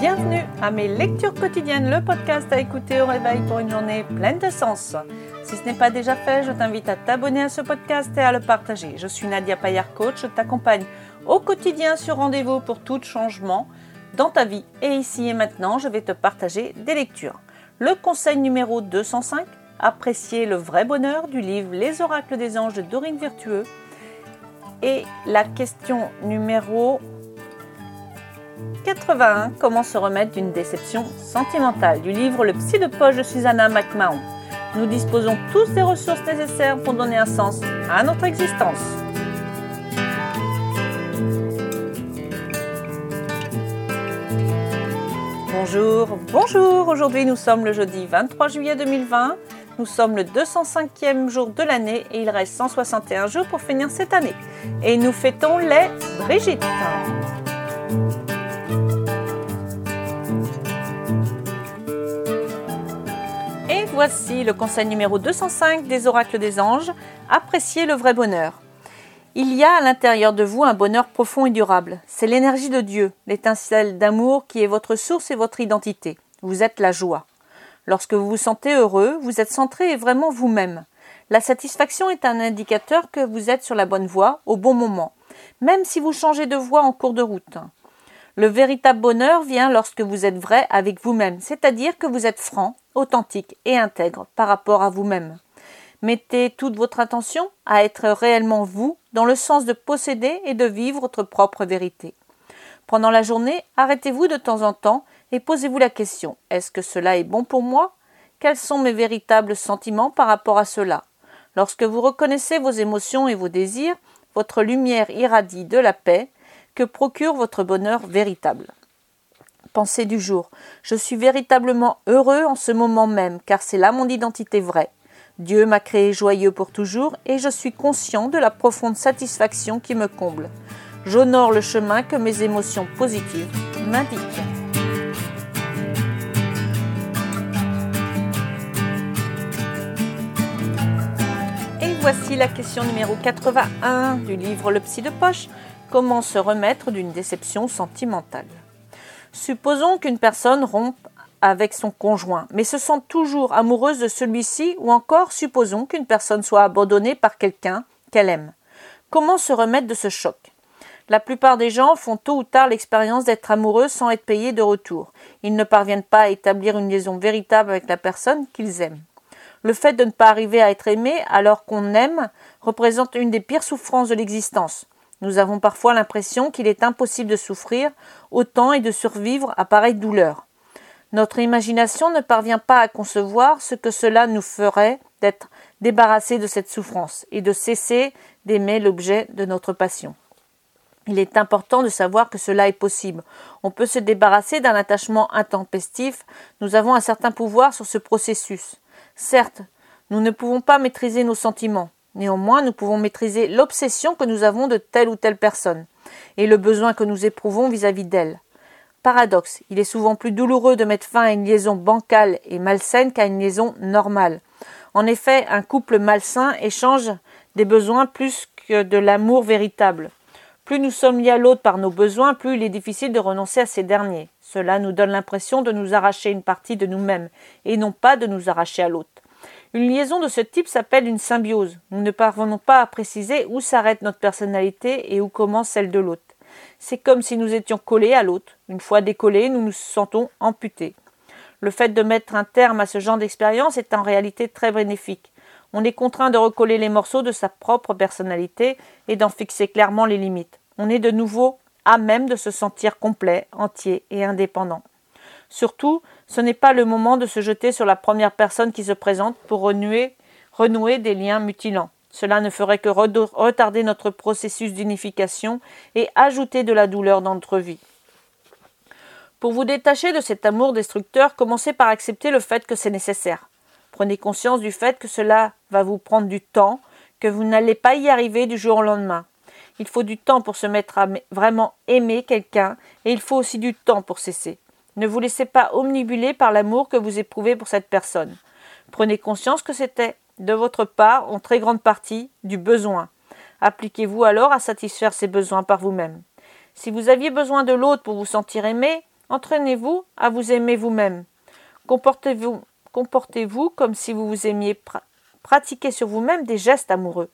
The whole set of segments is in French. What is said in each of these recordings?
Bienvenue à mes lectures quotidiennes, le podcast à écouter au réveil pour une journée pleine de sens. Si ce n'est pas déjà fait, je t'invite à t'abonner à ce podcast et à le partager. Je suis Nadia Payard Coach, je t'accompagne au quotidien sur rendez-vous pour tout changement dans ta vie. Et ici et maintenant, je vais te partager des lectures. Le conseil numéro 205, apprécier le vrai bonheur du livre Les oracles des anges de Dorine Virtueux. Et la question numéro 81. Comment se remettre d'une déception sentimentale du livre Le psy de poche de Susanna McMahon. Nous disposons tous des ressources nécessaires pour donner un sens à notre existence. Bonjour, bonjour. Aujourd'hui nous sommes le jeudi 23 juillet 2020. Nous sommes le 205e jour de l'année et il reste 161 jours pour finir cette année. Et nous fêtons les Brigitte. Voici le conseil numéro 205 des oracles des anges. Appréciez le vrai bonheur. Il y a à l'intérieur de vous un bonheur profond et durable. C'est l'énergie de Dieu, l'étincelle d'amour qui est votre source et votre identité. Vous êtes la joie. Lorsque vous vous sentez heureux, vous êtes centré et vraiment vous-même. La satisfaction est un indicateur que vous êtes sur la bonne voie au bon moment, même si vous changez de voie en cours de route. Le véritable bonheur vient lorsque vous êtes vrai avec vous-même, c'est-à-dire que vous êtes franc, authentique et intègre par rapport à vous-même. Mettez toute votre attention à être réellement vous, dans le sens de posséder et de vivre votre propre vérité. Pendant la journée, arrêtez-vous de temps en temps et posez-vous la question est-ce que cela est bon pour moi? Quels sont mes véritables sentiments par rapport à cela? Lorsque vous reconnaissez vos émotions et vos désirs, votre lumière irradie de la paix, que procure votre bonheur véritable. Pensée du jour. Je suis véritablement heureux en ce moment même, car c'est là mon identité vraie. Dieu m'a créé joyeux pour toujours et je suis conscient de la profonde satisfaction qui me comble. J'honore le chemin que mes émotions positives m'indiquent. Et voici la question numéro 81 du livre Le Psy de Poche. Comment se remettre d'une déception sentimentale? Supposons qu'une personne rompe avec son conjoint, mais se sent toujours amoureuse de celui-ci, ou encore supposons qu'une personne soit abandonnée par quelqu'un qu'elle aime. Comment se remettre de ce choc? La plupart des gens font tôt ou tard l'expérience d'être amoureux sans être payés de retour. Ils ne parviennent pas à établir une liaison véritable avec la personne qu'ils aiment. Le fait de ne pas arriver à être aimé alors qu'on aime représente une des pires souffrances de l'existence. Nous avons parfois l'impression qu'il est impossible de souffrir autant et de survivre à pareille douleur. Notre imagination ne parvient pas à concevoir ce que cela nous ferait d'être débarrassés de cette souffrance et de cesser d'aimer l'objet de notre passion. Il est important de savoir que cela est possible. On peut se débarrasser d'un attachement intempestif. Nous avons un certain pouvoir sur ce processus. Certes, nous ne pouvons pas maîtriser nos sentiments. Néanmoins, nous pouvons maîtriser l'obsession que nous avons de telle ou telle personne et le besoin que nous éprouvons vis-à-vis d'elle. Paradoxe, il est souvent plus douloureux de mettre fin à une liaison bancale et malsaine qu'à une liaison normale. En effet, un couple malsain échange des besoins plus que de l'amour véritable. Plus nous sommes liés à l'autre par nos besoins, plus il est difficile de renoncer à ces derniers. Cela nous donne l'impression de nous arracher une partie de nous-mêmes, et non pas de nous arracher à l'autre. Une liaison de ce type s'appelle une symbiose. Nous ne parvenons pas à préciser où s'arrête notre personnalité et où commence celle de l'autre. C'est comme si nous étions collés à l'autre. Une fois décollés, nous nous sentons amputés. Le fait de mettre un terme à ce genre d'expérience est en réalité très bénéfique. On est contraint de recoller les morceaux de sa propre personnalité et d'en fixer clairement les limites. On est de nouveau à même de se sentir complet, entier et indépendant. Surtout, ce n'est pas le moment de se jeter sur la première personne qui se présente pour renouer, des liens mutilants. Cela ne ferait que retarder notre processus d'unification et ajouter de la douleur dans notre vie. Pour vous détacher de cet amour destructeur, commencez par accepter le fait que c'est nécessaire. Prenez conscience du fait que cela va vous prendre du temps, que vous n'allez pas y arriver du jour au lendemain. Il faut du temps pour se mettre à vraiment aimer quelqu'un et il faut aussi du temps pour cesser. Ne vous laissez pas omnibuler par l'amour que vous éprouvez pour cette personne. Prenez conscience que c'était, de votre part, en très grande partie, du besoin. Appliquez-vous alors à satisfaire ces besoins par vous-même. Si vous aviez besoin de l'autre pour vous sentir aimé, Entraînez-vous à vous aimer vous-même. Comportez-vous comme si vous vous aimiez. pratiquer sur vous-même des gestes amoureux.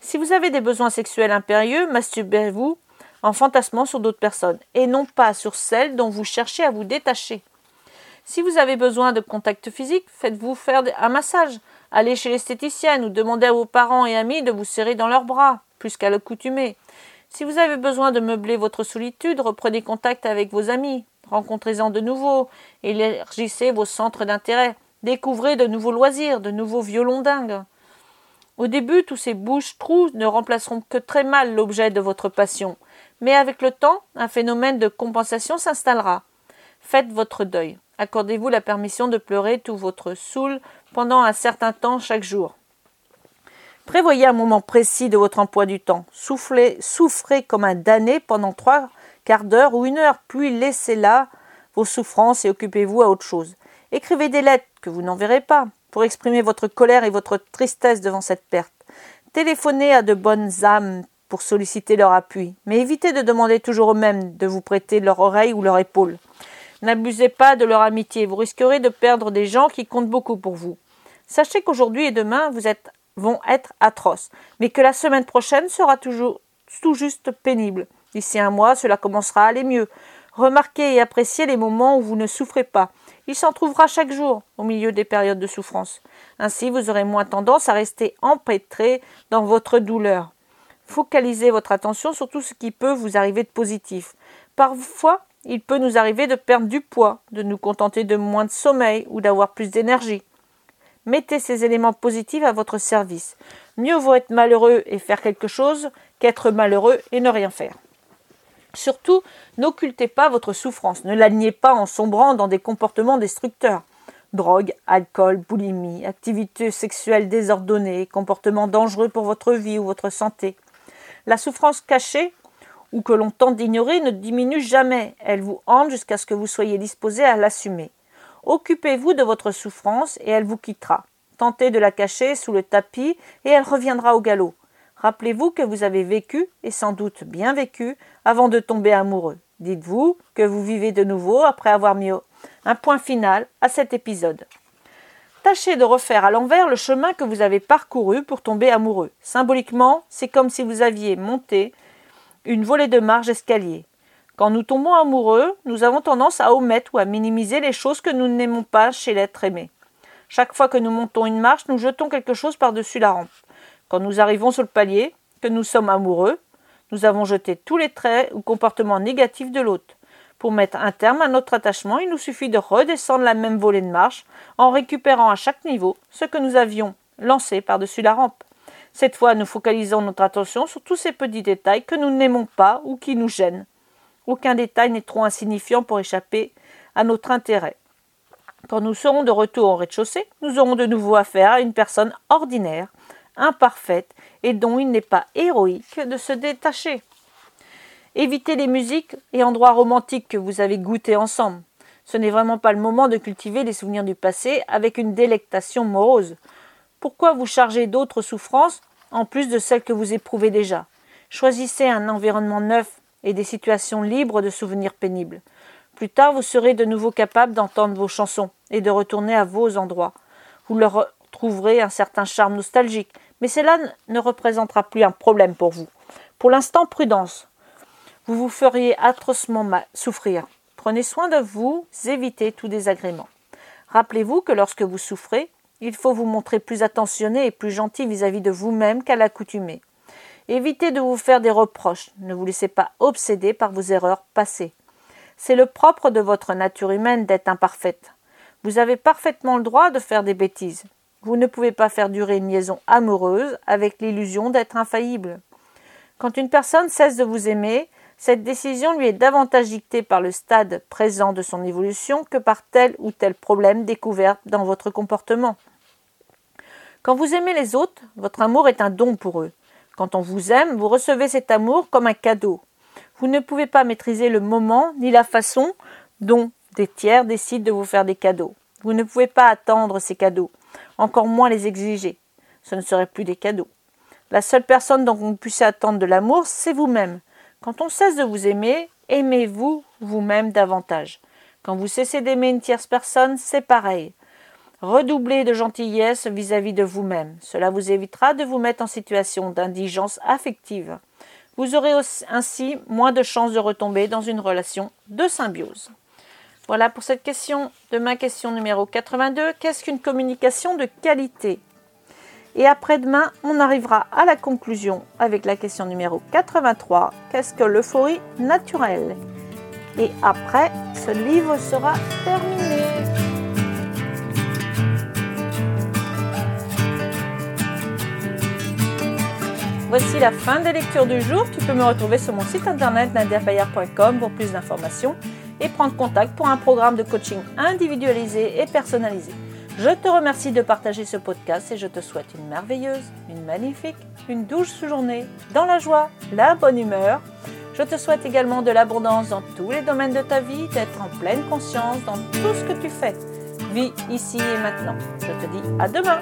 Si vous avez des besoins sexuels impérieux, masturbez-vous en fantasmant sur d'autres personnes et non pas sur celles dont vous cherchez à vous détacher. Si vous avez besoin de contact physique, faites-vous faire un massage, allez chez l'esthéticienne ou demandez à vos parents et amis de vous serrer dans leurs bras, plus qu'à l'accoutumée. Si vous avez besoin de meubler votre solitude, reprenez contact avec vos amis, rencontrez-en de nouveaux, élargissez vos centres d'intérêt, découvrez de nouveaux loisirs, de nouveaux violons dingues. Au début, tous ces bouches-trous ne remplaceront que très mal l'objet de votre passion, mais avec le temps, un phénomène de compensation s'installera. Faites votre deuil. Accordez-vous la permission de pleurer tout votre saoul pendant un certain temps chaque jour. Prévoyez un moment précis de votre emploi du temps. Soufflez, souffrez comme un damné pendant trois quarts d'heure ou une heure, puis laissez là vos souffrances et occupez-vous à autre chose. Écrivez des lettres que vous n'enverrez pas pour exprimer votre colère et votre tristesse devant cette perte. Téléphonez à de bonnes âmes pour solliciter leur appui, mais évitez de demander toujours aux mêmes de vous prêter leur oreille ou leur épaule. N'abusez pas de leur amitié, vous risquerez de perdre des gens qui comptent beaucoup pour vous. Sachez qu'aujourd'hui et demain vous êtes, vont être atroces, mais que la semaine prochaine sera toujours tout juste pénible. D'ici un mois, cela commencera à aller mieux. Remarquez et appréciez les moments où vous ne souffrez pas. Il s'en trouvera chaque jour au milieu des périodes de souffrance. Ainsi, vous aurez moins tendance à rester empêtré dans votre douleur. Focalisez votre attention sur tout ce qui peut vous arriver de positif. Parfois, il peut nous arriver de perdre du poids, de nous contenter de moins de sommeil ou d'avoir plus d'énergie. Mettez ces éléments positifs à votre service. Mieux vaut être malheureux et faire quelque chose qu'être malheureux et ne rien faire. Surtout, n'occultez pas votre souffrance, ne la niez pas en sombrant dans des comportements destructeurs. Drogue, alcool, boulimie, activités sexuelles désordonnées, comportements dangereux pour votre vie ou votre santé. La souffrance cachée ou que l'on tente d'ignorer ne diminue jamais, elle vous hante jusqu'à ce que vous soyez disposé à l'assumer. Occupez-vous de votre souffrance et elle vous quittera. Tentez de la cacher sous le tapis et elle reviendra au galop. Rappelez-vous que vous avez vécu, et sans doute bien vécu, avant de tomber amoureux. Dites-vous que vous vivez de nouveau après avoir mis un point final à cet épisode. Tâchez de refaire à l'envers le chemin que vous avez parcouru pour tomber amoureux. Symboliquement, c'est comme si vous aviez monté une volée de marge escalier. Quand nous tombons amoureux, nous avons tendance à omettre ou à minimiser les choses que nous n'aimons pas chez l'être aimé. Chaque fois que nous montons une marche, nous jetons quelque chose par-dessus la rampe. Quand nous arrivons sur le palier, que nous sommes amoureux, nous avons jeté tous les traits ou comportements négatifs de l'autre. Pour mettre un terme à notre attachement, il nous suffit de redescendre la même volée de marche en récupérant à chaque niveau ce que nous avions lancé par-dessus la rampe. Cette fois, nous focalisons notre attention sur tous ces petits détails que nous n'aimons pas ou qui nous gênent. Aucun détail n'est trop insignifiant pour échapper à notre intérêt. Quand nous serons de retour au rez-de-chaussée, nous aurons de nouveau affaire à une personne ordinaire imparfaite et dont il n'est pas héroïque de se détacher. Évitez les musiques et endroits romantiques que vous avez goûtés ensemble. Ce n'est vraiment pas le moment de cultiver les souvenirs du passé avec une délectation morose. Pourquoi vous charger d'autres souffrances en plus de celles que vous éprouvez déjà? Choisissez un environnement neuf et des situations libres de souvenirs pénibles. Plus tard, vous serez de nouveau capable d'entendre vos chansons et de retourner à vos endroits. Vous leur trouverez un certain charme nostalgique, mais cela ne représentera plus un problème pour vous. Pour l'instant, prudence. Vous vous feriez atrocement souffrir. Prenez soin de vous, évitez tout désagrément. Rappelez-vous que lorsque vous souffrez, il faut vous montrer plus attentionné et plus gentil vis-à-vis de vous-même qu'à l'accoutumée. Évitez de vous faire des reproches, ne vous laissez pas obséder par vos erreurs passées. C'est le propre de votre nature humaine d'être imparfaite. Vous avez parfaitement le droit de faire des bêtises, vous ne pouvez pas faire durer une liaison amoureuse avec l'illusion d'être infaillible. Quand une personne cesse de vous aimer, cette décision lui est davantage dictée par le stade présent de son évolution que par tel ou tel problème découvert dans votre comportement. Quand vous aimez les autres, votre amour est un don pour eux. Quand on vous aime, vous recevez cet amour comme un cadeau. Vous ne pouvez pas maîtriser le moment ni la façon dont des tiers décident de vous faire des cadeaux. Vous ne pouvez pas attendre ces cadeaux encore moins les exiger. Ce ne serait plus des cadeaux. La seule personne dont vous puissiez attendre de l'amour, c'est vous-même. Quand on cesse de vous aimer, aimez-vous vous-même davantage. Quand vous cessez d'aimer une tierce personne, c'est pareil. Redoublez de gentillesse vis-à-vis de vous-même. Cela vous évitera de vous mettre en situation d'indigence affective. Vous aurez ainsi moins de chances de retomber dans une relation de symbiose. Voilà pour cette question de ma question numéro 82. Qu'est-ce qu'une communication de qualité? Et après-demain, on arrivera à la conclusion avec la question numéro 83. Qu'est-ce que l'euphorie naturelle? Et après, ce livre sera terminé. Voici la fin des lectures du jour. Tu peux me retrouver sur mon site internet nadiabayar.com pour plus d'informations et prendre contact pour un programme de coaching individualisé et personnalisé. Je te remercie de partager ce podcast et je te souhaite une merveilleuse, une magnifique, une douce journée dans la joie, la bonne humeur. Je te souhaite également de l'abondance dans tous les domaines de ta vie, d'être en pleine conscience dans tout ce que tu fais. Vis ici et maintenant. Je te dis à demain.